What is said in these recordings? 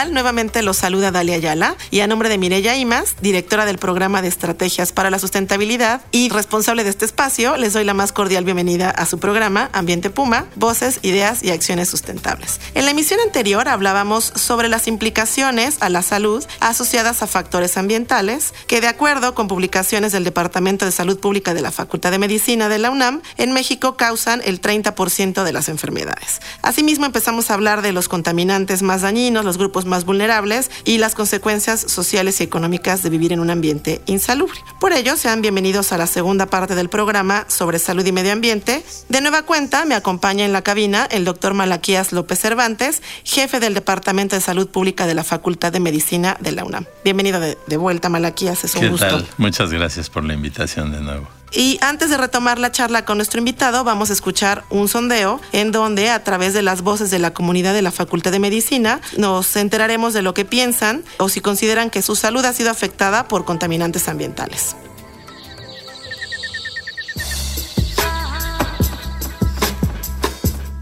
Tal? Nuevamente los saluda Dalia Ayala y a nombre de Mireya Imas, directora del programa de estrategias para la sustentabilidad y responsable de este espacio, les doy la más cordial bienvenida a su programa Ambiente Puma, Voces, Ideas y Acciones Sustentables. En la emisión anterior hablábamos sobre las implicaciones a la salud asociadas a factores ambientales que de acuerdo con publicaciones del Departamento de Salud Pública de la Facultad de Medicina de la UNAM, en México causan el 30% de las enfermedades. Asimismo empezamos a hablar de los contaminantes más dañinos, los grupos más vulnerables y las consecuencias sociales y económicas de vivir en un ambiente insalubre. Por ello, sean bienvenidos a la segunda parte del programa sobre salud y medio ambiente. De nueva cuenta, me acompaña en la cabina el doctor Malaquías López Cervantes, jefe del Departamento de Salud Pública de la Facultad de Medicina de la UNAM. Bienvenido de, de vuelta, Malaquías, es un ¿Qué gusto. Tal? Muchas gracias por la invitación de nuevo. Y antes de retomar la charla con nuestro invitado, vamos a escuchar un sondeo en donde a través de las voces de la comunidad de la Facultad de Medicina nos enteraremos de lo que piensan o si consideran que su salud ha sido afectada por contaminantes ambientales.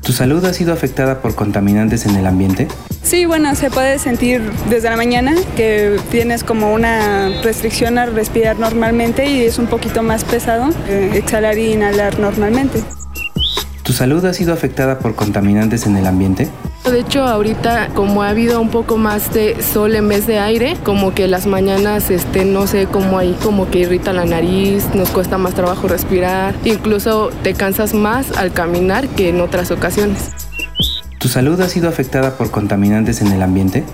¿Tu salud ha sido afectada por contaminantes en el ambiente? Sí, bueno, se puede sentir desde la mañana que tienes como una restricción a respirar normalmente y es un poquito más pesado eh, exhalar y inhalar normalmente. ¿Tu salud ha sido afectada por contaminantes en el ambiente? De hecho, ahorita como ha habido un poco más de sol en vez de aire, como que las mañanas, este, no sé, como ahí como que irrita la nariz, nos cuesta más trabajo respirar, incluso te cansas más al caminar que en otras ocasiones. ¿Tu salud ha sido afectada por contaminantes en el ambiente?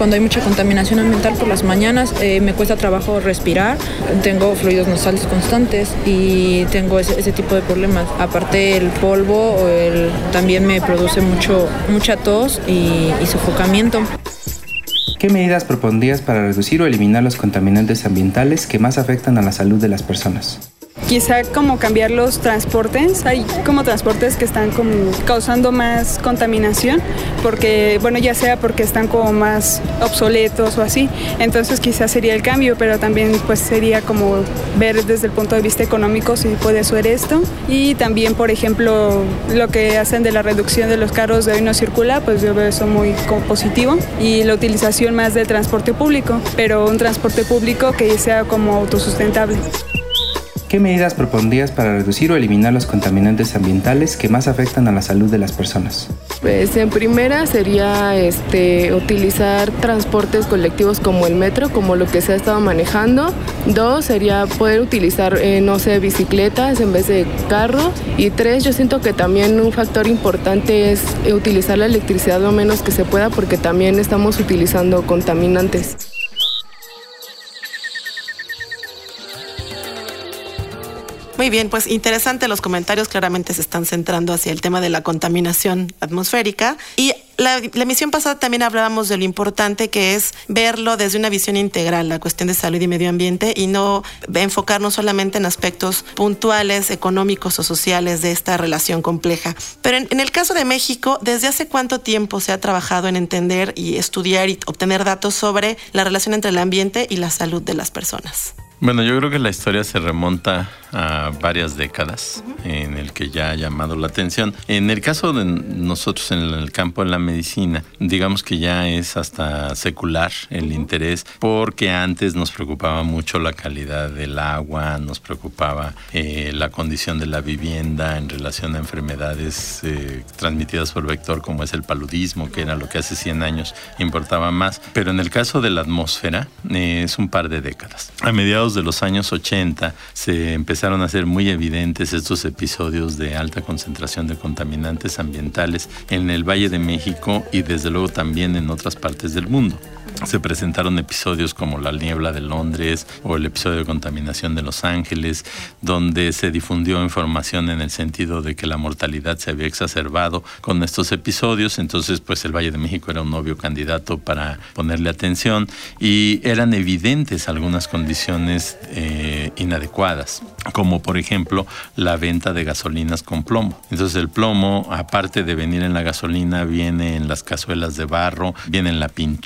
Cuando hay mucha contaminación ambiental por las mañanas, eh, me cuesta trabajo respirar, tengo fluidos nasales constantes y tengo ese, tipo de problemas. Aparte el polvo también me produce mucho, mucha tos y sofocamiento. ¿Qué medidas propondrías para reducir o eliminar los contaminantes ambientales que más afectan a la salud de las personas? Quizá como cambiar los transportes. Hay como transportes que están como causando más contaminación, porque, bueno, ya sea porque están como más obsoletos o así. Entonces quizás sería el cambio, pero también pues sería como ver desde el punto de vista económico si puede ser esto. Y también, por ejemplo, lo que hacen de la reducción de los carros de hoy no circula, pues yo veo eso muy positivo. Y la utilización más del transporte público, pero un transporte público que sea como autosustentable. ¿Qué medidas propondrías para reducir o eliminar los contaminantes ambientales que más afectan a la salud de las personas? Pues en primera sería este, utilizar transportes colectivos como el metro, como lo que se ha estado manejando. Dos sería poder utilizar, eh, no sé, bicicletas en vez de carro. Y tres, yo siento que también un factor importante es eh, utilizar la electricidad lo menos que se pueda porque también estamos utilizando contaminantes. Muy bien, pues interesante los comentarios, claramente se están centrando hacia el tema de la contaminación atmosférica. Y la, la emisión pasada también hablábamos de lo importante que es verlo desde una visión integral, la cuestión de salud y medio ambiente, y no enfocarnos solamente en aspectos puntuales, económicos o sociales de esta relación compleja. Pero en, en el caso de México, ¿desde hace cuánto tiempo se ha trabajado en entender y estudiar y obtener datos sobre la relación entre el ambiente y la salud de las personas? Bueno, yo creo que la historia se remonta a varias décadas en el que ya ha llamado la atención. En el caso de nosotros en el campo de la medicina, digamos que ya es hasta secular el interés porque antes nos preocupaba mucho la calidad del agua, nos preocupaba eh, la condición de la vivienda en relación a enfermedades eh, transmitidas por vector como es el paludismo, que era lo que hace 100 años importaba más. Pero en el caso de la atmósfera eh, es un par de décadas. A mediados de los años 80 se empezó empezaron a ser muy evidentes estos episodios de alta concentración de contaminantes ambientales en el Valle de México y desde luego también en otras partes del mundo se presentaron episodios como la niebla de Londres o el episodio de contaminación de Los Ángeles, donde se difundió información en el sentido de que la mortalidad se había exacerbado con estos episodios. Entonces, pues el Valle de México era un obvio candidato para ponerle atención y eran evidentes algunas condiciones eh, inadecuadas, como por ejemplo la venta de gasolinas con plomo. Entonces, el plomo, aparte de venir en la gasolina, viene en las cazuelas de barro, viene en la pintura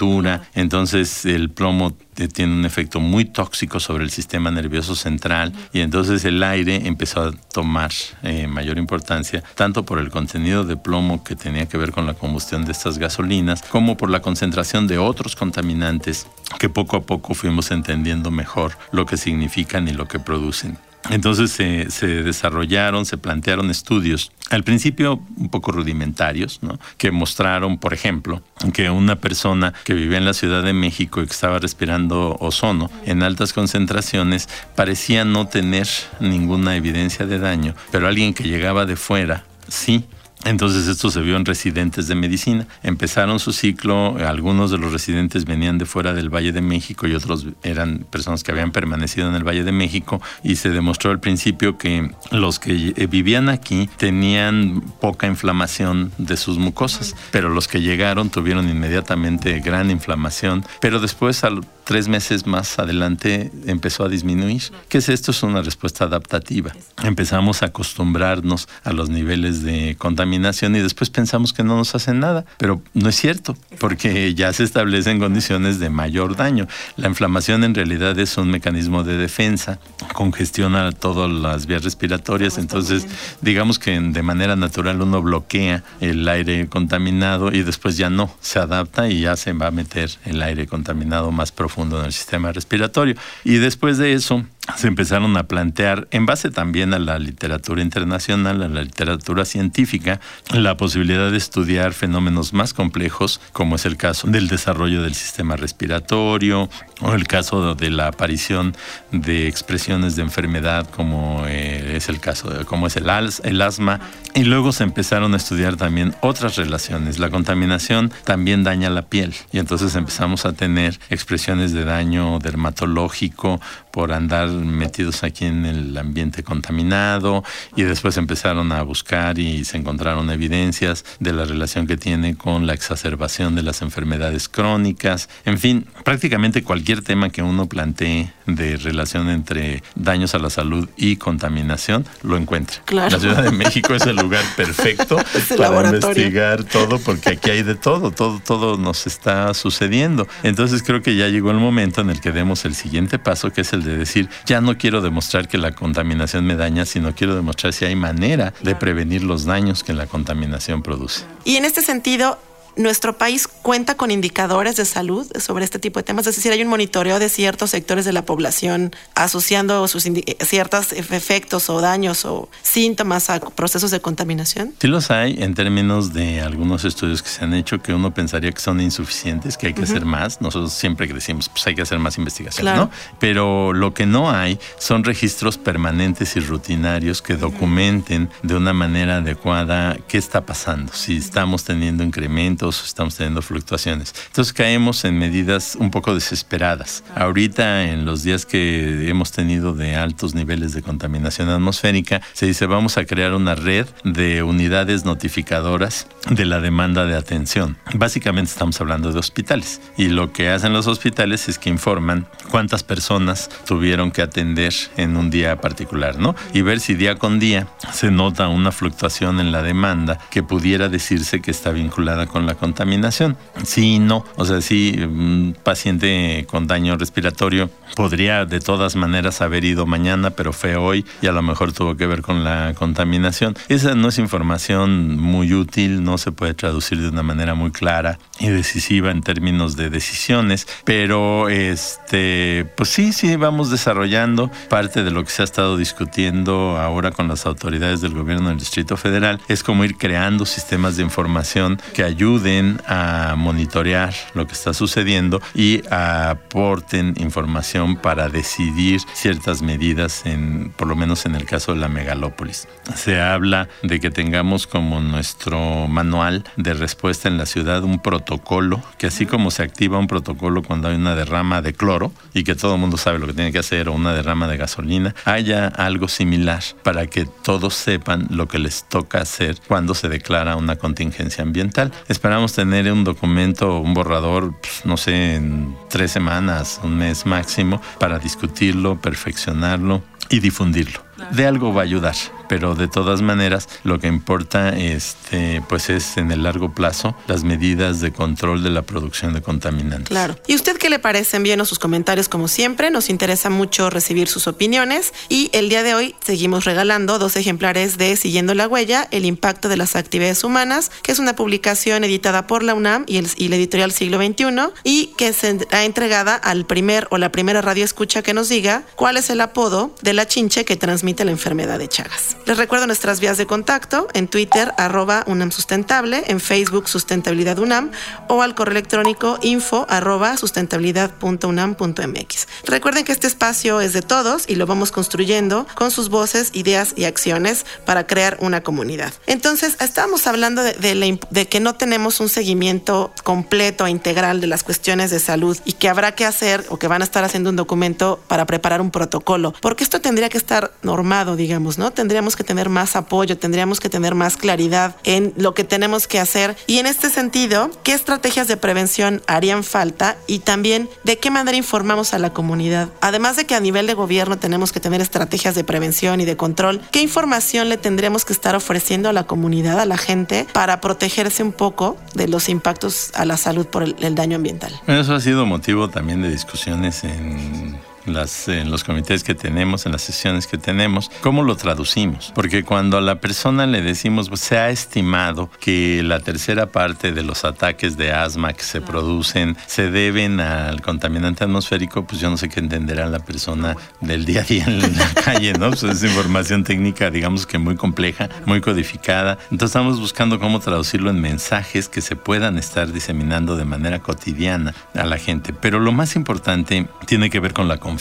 entonces el plomo tiene un efecto muy tóxico sobre el sistema nervioso central y entonces el aire empezó a tomar eh, mayor importancia tanto por el contenido de plomo que tenía que ver con la combustión de estas gasolinas como por la concentración de otros contaminantes que poco a poco fuimos entendiendo mejor lo que significan y lo que producen. Entonces se, desarrollaron, se plantearon estudios, al principio un poco rudimentarios, ¿no? que mostraron, por ejemplo, que una persona que vivía en la Ciudad de México y que estaba respirando ozono en altas concentraciones parecía no tener ninguna evidencia de daño, pero alguien que llegaba de fuera sí entonces esto se vio en residentes de medicina. Empezaron su ciclo, algunos de los residentes venían de fuera del Valle de México y otros eran personas que habían permanecido en el Valle de México y se demostró al principio que los que eh, vivían aquí tenían poca inflamación de sus mucosas, pero los que llegaron tuvieron inmediatamente gran inflamación, pero después al tres meses más adelante empezó a disminuir. ¿Qué es esto? Es una respuesta adaptativa. Empezamos a acostumbrarnos a los niveles de contaminación y después pensamos que no nos hacen nada, pero no es cierto, porque ya se establecen condiciones de mayor daño. La inflamación en realidad es un mecanismo de defensa, congestiona todas las vías respiratorias, entonces digamos que de manera natural uno bloquea el aire contaminado y después ya no, se adapta y ya se va a meter el aire contaminado más profundo en el sistema respiratorio. Y después de eso, se empezaron a plantear, en base también a la literatura internacional, a la literatura científica, la posibilidad de estudiar fenómenos más complejos, como es el caso del desarrollo del sistema respiratorio o el caso de la aparición de expresiones de enfermedad, como eh, es el caso de como es el, el asma. Y luego se empezaron a estudiar también otras relaciones. La contaminación también daña la piel y entonces empezamos a tener expresiones de daño dermatológico por andar metidos aquí en el ambiente contaminado y después empezaron a buscar y se encontraron evidencias de la relación que tiene con la exacerbación de las enfermedades crónicas. En fin, prácticamente cualquier tema que uno plantee de relación entre daños a la salud y contaminación lo encuentra. La Ciudad de México es el lugar perfecto para investigar todo porque aquí hay de todo, todo, todo nos está sucediendo. Entonces creo que ya llegó el momento en el que demos el siguiente paso, que es el de decir, ya no quiero demostrar que la contaminación me daña, sino quiero demostrar si hay manera de prevenir los daños que la contaminación produce. Y en este sentido, nuestro país cuenta con indicadores de salud sobre este tipo de temas, es decir, hay un monitoreo de ciertos sectores de la población asociando sus ciertos efectos o daños o síntomas a procesos de contaminación. Sí los hay en términos de algunos estudios que se han hecho que uno pensaría que son insuficientes, que hay que hacer más. Nosotros siempre decimos, pues hay que hacer más investigación, ¿no? Pero lo que no hay son registros permanentes y rutinarios que documenten de una manera adecuada qué está pasando, si estamos teniendo incrementos estamos teniendo fluctuaciones. Entonces caemos en medidas un poco desesperadas. Ahorita, en los días que hemos tenido de altos niveles de contaminación atmosférica, se dice vamos a crear una red de unidades notificadoras de la demanda de atención. Básicamente estamos hablando de hospitales y lo que hacen los hospitales es que informan cuántas personas tuvieron que atender en un día particular, ¿no? Y ver si día con día se nota una fluctuación en la demanda que pudiera decirse que está vinculada con la contaminación. Sí no. O sea, si un paciente con daño respiratorio podría de todas maneras haber ido mañana, pero fue hoy y a lo mejor tuvo que ver con la contaminación. Esa no es información muy útil, no se puede traducir de una manera muy clara y decisiva en términos de decisiones, pero este, pues sí, sí, vamos desarrollando parte de lo que se ha estado discutiendo ahora con las autoridades del gobierno del Distrito Federal, es como ir creando sistemas de información que ayuden ayuden a monitorear lo que está sucediendo y aporten información para decidir ciertas medidas, en, por lo menos en el caso de la megalópolis. Se habla de que tengamos como nuestro manual de respuesta en la ciudad un protocolo, que así como se activa un protocolo cuando hay una derrama de cloro y que todo el mundo sabe lo que tiene que hacer o una derrama de gasolina, haya algo similar para que todos sepan lo que les toca hacer cuando se declara una contingencia ambiental. Esperamos tener un documento, un borrador, pues, no sé, en tres semanas, un mes máximo, para discutirlo, perfeccionarlo y difundirlo. De algo va a ayudar pero de todas maneras lo que importa este pues es en el largo plazo las medidas de control de la producción de contaminantes. Claro. ¿Y usted qué le parece? Envíenos sus comentarios como siempre, nos interesa mucho recibir sus opiniones y el día de hoy seguimos regalando dos ejemplares de Siguiendo la huella, el impacto de las actividades humanas, que es una publicación editada por la UNAM y, la editorial Siglo XXI y que será entregada al primer o la primera radio escucha que nos diga cuál es el apodo de la chinche que transmite la enfermedad de Chagas. Les recuerdo nuestras vías de contacto en Twitter, arroba UNAM Sustentable, en Facebook Sustentabilidad UNAM o al correo electrónico info arroba sustentabilidad.unam.mx. Recuerden que este espacio es de todos y lo vamos construyendo con sus voces, ideas y acciones para crear una comunidad. Entonces, estábamos hablando de que no tenemos un seguimiento completo e integral de las cuestiones de salud y que habrá que hacer o que van a estar haciendo un documento para preparar un protocolo, porque esto tendría que estar normado, digamos, ¿no? Tendríamos que tener más apoyo, tendríamos que tener más claridad en lo que tenemos que hacer. Y en este sentido, ¿qué estrategias de prevención harían falta? Y también, ¿de qué manera informamos a la comunidad? Además de que a nivel de gobierno tenemos que tener estrategias de prevención y de control, ¿qué información le tendríamos que estar ofreciendo a la comunidad, a la gente, para protegerse un poco de los impactos a la salud por el, el daño ambiental? Eso ha sido motivo también de discusiones en las, en los comités que tenemos, en las sesiones que tenemos, cómo lo traducimos. Porque cuando a la persona le decimos, pues, se ha estimado que la tercera parte de los ataques de asma que se producen se deben al contaminante atmosférico, pues yo no sé qué entenderá la persona del día a día en la calle, ¿no? Pues es información técnica, digamos que muy compleja, muy codificada. Entonces estamos buscando cómo traducirlo en mensajes que se puedan estar diseminando de manera cotidiana a la gente. Pero lo más importante tiene que ver con la confianza.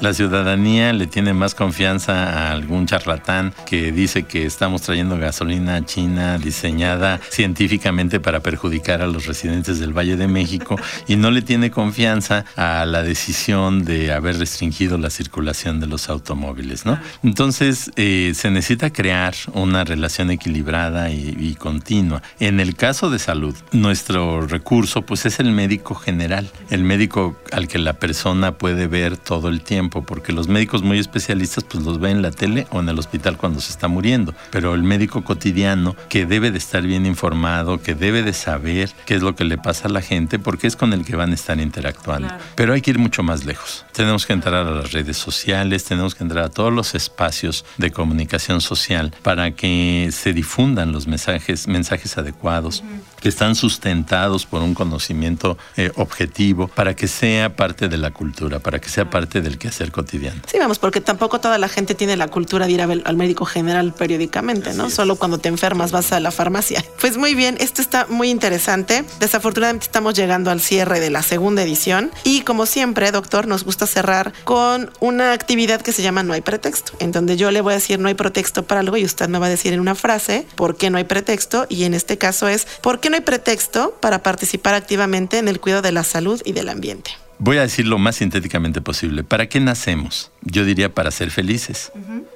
La ciudadanía le tiene más confianza a algún charlatán que dice que estamos trayendo gasolina china diseñada científicamente para perjudicar a los residentes del Valle de México y no le tiene confianza a la decisión de haber restringido la circulación de los automóviles, ¿no? Entonces eh, se necesita crear una relación equilibrada y, y continua. En el caso de salud, nuestro recurso pues es el médico general, el médico al que la persona puede ver todo el tiempo, porque los médicos muy especialistas pues los ven en la tele o en el hospital cuando se está muriendo, pero el médico cotidiano que debe de estar bien informado, que debe de saber qué es lo que le pasa a la gente, porque es con el que van a estar interactuando. Pero hay que ir mucho más lejos. Tenemos que entrar a las redes sociales, tenemos que entrar a todos los espacios de comunicación social para que se difundan los mensajes, mensajes adecuados, que están sustentados por un conocimiento eh, objetivo, para que sea parte de la cultura, para que sea parte del quehacer cotidiano. Sí, vamos, porque tampoco toda la gente tiene la cultura de ir ver al médico general periódicamente, ¿no? Solo cuando te enfermas vas a la farmacia. Pues muy bien, esto está muy interesante. Desafortunadamente estamos llegando al cierre de la segunda edición y como siempre, doctor, nos gusta cerrar con una actividad que se llama No hay pretexto, en donde yo le voy a decir no hay pretexto para algo y usted me va a decir en una frase por qué no hay pretexto y en este caso es por qué no hay pretexto para participar activamente en el cuidado de la salud y del ambiente. Voy a decir lo más sintéticamente posible. ¿Para qué nacemos? Yo diría para ser felices.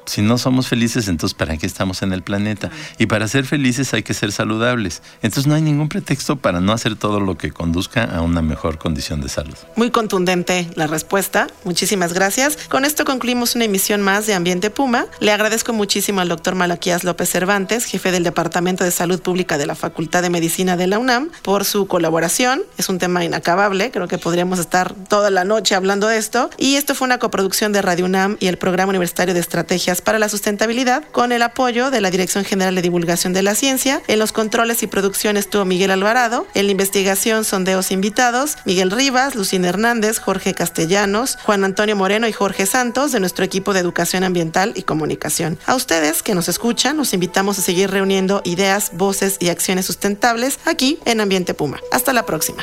Si no somos felices, entonces ¿para qué estamos en el planeta? Y para ser felices hay que ser saludables. Entonces no hay ningún pretexto para no hacer todo lo que conduzca a una mejor condición de salud. Muy contundente la respuesta. Muchísimas gracias. Con esto concluimos una emisión más de Ambiente Puma. Le agradezco muchísimo al doctor Malaquías López Cervantes, jefe del Departamento de Salud Pública de la Facultad de Medicina de la UNAM, por su colaboración. Es un tema inacabable. Creo que podríamos estar toda la noche hablando de esto. Y esto fue una coproducción de Radio Radio UNAM y el Programa Universitario de Estrategias para la Sustentabilidad, con el apoyo de la Dirección General de Divulgación de la Ciencia. En los controles y producciones estuvo Miguel Alvarado, en la investigación sondeos invitados, Miguel Rivas, Lucina Hernández, Jorge Castellanos, Juan Antonio Moreno y Jorge Santos de nuestro equipo de Educación Ambiental y Comunicación. A ustedes que nos escuchan, nos invitamos a seguir reuniendo ideas, voces y acciones sustentables aquí en Ambiente Puma. Hasta la próxima.